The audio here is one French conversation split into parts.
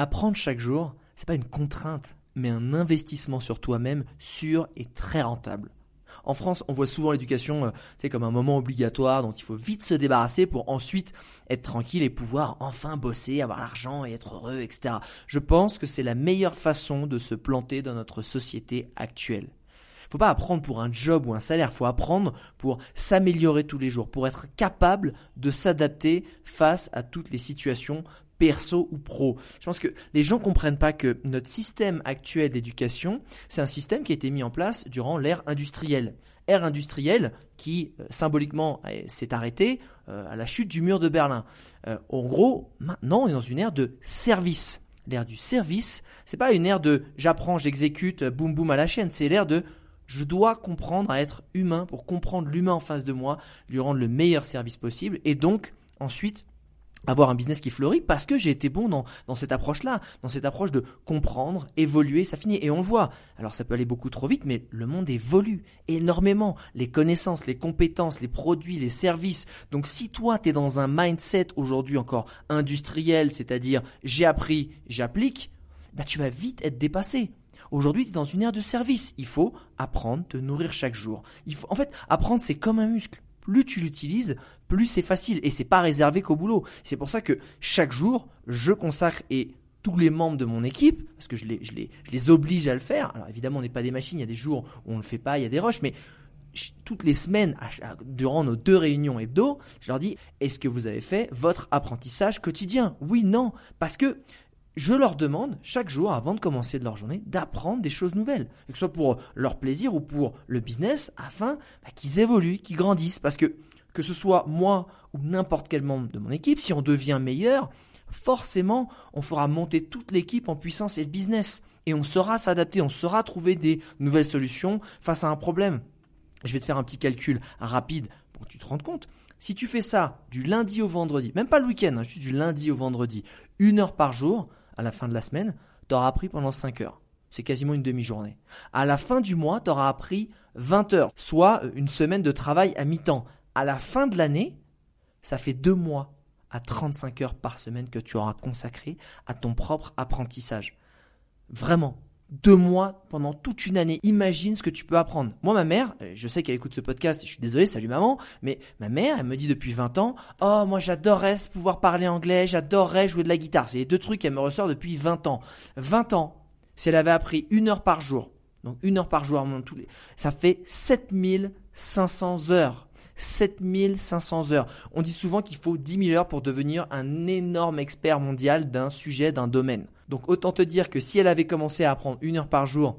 Apprendre chaque jour, c'est pas une contrainte, mais un investissement sur toi-même sûr et très rentable. En France, on voit souvent l'éducation euh, comme un moment obligatoire dont il faut vite se débarrasser pour ensuite être tranquille et pouvoir enfin bosser, avoir l'argent et être heureux, etc. Je pense que c'est la meilleure façon de se planter dans notre société actuelle. Faut pas apprendre pour un job ou un salaire, faut apprendre pour s'améliorer tous les jours, pour être capable de s'adapter face à toutes les situations perso ou pro. Je pense que les gens comprennent pas que notre système actuel d'éducation, c'est un système qui a été mis en place durant l'ère industrielle. Ère industrielle qui euh, symboliquement s'est arrêtée euh, à la chute du mur de Berlin. Euh, en gros, maintenant on est dans une ère de service. L'ère du service, c'est pas une ère de j'apprends, j'exécute, boum boum à la chaîne, c'est l'ère de je dois comprendre à être humain pour comprendre l'humain en face de moi, lui rendre le meilleur service possible et donc ensuite avoir un business qui fleurit parce que j'ai été bon dans, dans cette approche-là, dans cette approche de comprendre, évoluer, ça finit. Et on le voit. Alors ça peut aller beaucoup trop vite, mais le monde évolue énormément. Les connaissances, les compétences, les produits, les services. Donc si toi, tu es dans un mindset aujourd'hui encore industriel, c'est-à-dire j'ai appris, j'applique, bah, tu vas vite être dépassé. Aujourd'hui, tu es dans une ère de service. Il faut apprendre, te nourrir chaque jour. Il faut, en fait, apprendre, c'est comme un muscle plus tu l'utilises, plus c'est facile. Et c'est pas réservé qu'au boulot. C'est pour ça que chaque jour, je consacre et tous les membres de mon équipe, parce que je les, je les, je les oblige à le faire. Alors évidemment, on n'est pas des machines, il y a des jours où on ne le fait pas, il y a des rushs, mais toutes les semaines, durant nos deux réunions hebdo, je leur dis, est-ce que vous avez fait votre apprentissage quotidien? Oui, non, parce que je leur demande chaque jour, avant de commencer leur journée, d'apprendre des choses nouvelles, que ce soit pour leur plaisir ou pour le business, afin bah, qu'ils évoluent, qu'ils grandissent. Parce que que ce soit moi ou n'importe quel membre de mon équipe, si on devient meilleur, forcément, on fera monter toute l'équipe en puissance et le business. Et on saura s'adapter, on saura trouver des nouvelles solutions face à un problème. Je vais te faire un petit calcul rapide pour que tu te rendes compte. Si tu fais ça du lundi au vendredi, même pas le week-end, hein, juste du lundi au vendredi, une heure par jour, à la fin de la semaine, tu auras appris pendant 5 heures. C'est quasiment une demi-journée. À la fin du mois, tu auras appris 20 heures, soit une semaine de travail à mi-temps. À la fin de l'année, ça fait deux mois à 35 heures par semaine que tu auras consacré à ton propre apprentissage. Vraiment, deux mois pendant toute une année. Imagine ce que tu peux apprendre. Moi, ma mère, euh, je sais qu'elle écoute ce podcast, je suis désolé, salut maman, mais ma mère, elle me dit depuis 20 ans, oh, moi j'adorerais pouvoir parler anglais, j'adorerais jouer de la guitare. C'est les deux trucs qu'elle me ressort depuis 20 ans. 20 ans, si elle avait appris une heure par jour, donc une heure par jour, ça fait 7500 heures. 7500 heures. On dit souvent qu'il faut 10 000 heures pour devenir un énorme expert mondial d'un sujet, d'un domaine. Donc autant te dire que si elle avait commencé à apprendre une heure par jour,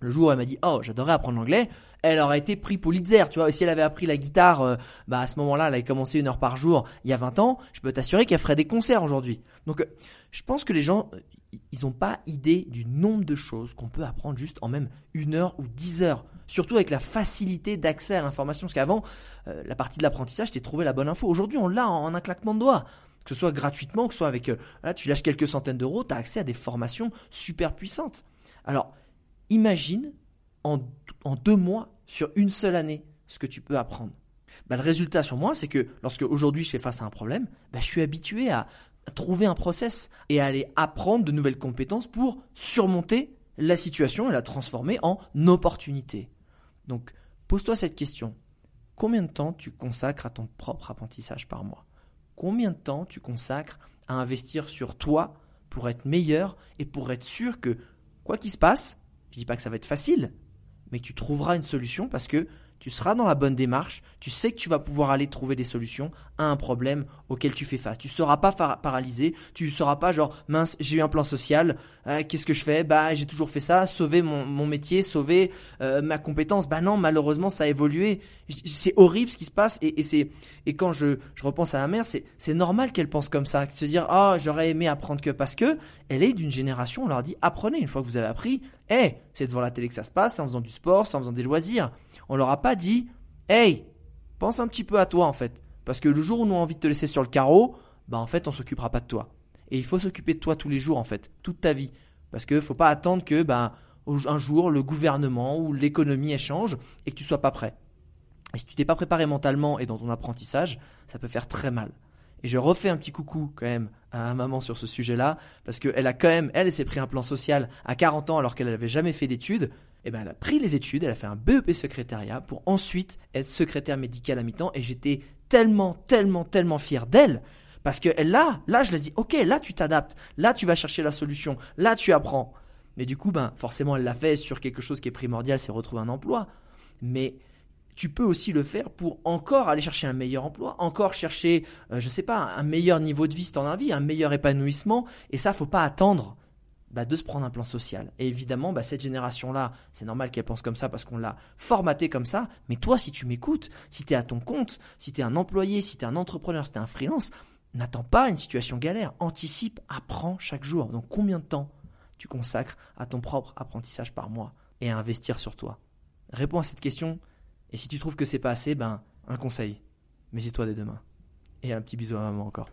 le jour où elle m'a dit oh j'adorais apprendre l'anglais, elle aurait été pris Pulitzer, tu vois. Et si elle avait appris la guitare, euh, bah à ce moment-là, elle avait commencé une heure par jour il y a 20 ans, je peux t'assurer qu'elle ferait des concerts aujourd'hui. Donc euh, je pense que les gens, euh, ils n'ont pas idée du nombre de choses qu'on peut apprendre juste en même une heure ou dix heures. Surtout avec la facilité d'accès à l'information. Parce qu'avant, la partie de l'apprentissage, c'était trouver la bonne info. Aujourd'hui, on l'a en un claquement de doigts que ce soit gratuitement, que ce soit avec, euh, là, tu lâches quelques centaines d'euros, tu as accès à des formations super puissantes. Alors, imagine en, deux mois, sur une seule année, ce que tu peux apprendre. Bah, le résultat sur moi, c'est que lorsque aujourd'hui je fais face à un problème, bah, je suis habitué à, à trouver un process et à aller apprendre de nouvelles compétences pour surmonter la situation et la transformer en opportunité. Donc, pose-toi cette question. Combien de temps tu consacres à ton propre apprentissage par mois? Combien de temps tu consacres à investir sur toi pour être meilleur et pour être sûr que, quoi qu'il se passe, je dis pas que ça va être facile, mais tu trouveras une solution parce que tu seras dans la bonne démarche, tu sais que tu vas pouvoir aller trouver des solutions à un problème auquel tu fais face. Tu ne seras pas paralysé, tu ne seras pas genre mince, j'ai eu un plan social, euh, qu'est-ce que je fais? Bah j'ai toujours fait ça, sauver mon, métier, sauver euh, ma compétence. Bah non, malheureusement ça a évolué. C'est horrible ce qui se passe. Et, c'est et quand je, je repense à ma mère, c'est normal qu'elle pense comme ça, se dire ah j'aurais aimé apprendre que parce que elle est d'une génération, on leur dit apprenez. Une fois que vous avez appris, eh c'est devant la télé que ça se passe, c'est en faisant du sport, c'est en faisant des loisirs. On leur a pas dit Hey, pense un petit peu à toi en fait. Parce que le jour où nous avons envie de te laisser sur le carreau, bah en fait on s'occupera pas de toi. Et il faut s'occuper de toi tous les jours en fait, toute ta vie. Parce que faut pas attendre que bah, un jour le gouvernement ou l'économie échange et que tu sois pas prêt. Et si tu t'es pas préparé mentalement et dans ton apprentissage, ça peut faire très mal. Et je refais un petit coucou quand même à maman sur ce sujet-là, parce qu'elle a quand même, elle, elle s'est pris un plan social à 40 ans alors qu'elle n'avait jamais fait d'études, eh ben, elle a pris les études, elle a fait un BEP secrétariat pour ensuite être secrétaire médicale à mi-temps et j'étais tellement, tellement, tellement fier d'elle parce que là, là, je lui ai dit, ok, là tu t'adaptes, là tu vas chercher la solution, là tu apprends. Mais du coup, ben, forcément, elle l'a fait sur quelque chose qui est primordial, c'est retrouver un emploi. Mais tu peux aussi le faire pour encore aller chercher un meilleur emploi, encore chercher, je euh, je sais pas, un meilleur niveau de vie si en vie, un meilleur épanouissement. Et ça, faut pas attendre bah, de se prendre un plan social. Et évidemment, bah, cette génération-là, c'est normal qu'elle pense comme ça parce qu'on l'a formaté comme ça. Mais toi, si tu m'écoutes, si tu es à ton compte, si tu es un employé, si tu es un entrepreneur, si tu es un freelance, n'attends pas une situation galère. Anticipe, apprends chaque jour. Donc combien de temps tu consacres à ton propre apprentissage par mois et à investir sur toi? Réponds à cette question. Et si tu trouves que c'est pas assez, ben, un conseil. Mets-y-toi dès demain. Et un petit bisou à maman encore.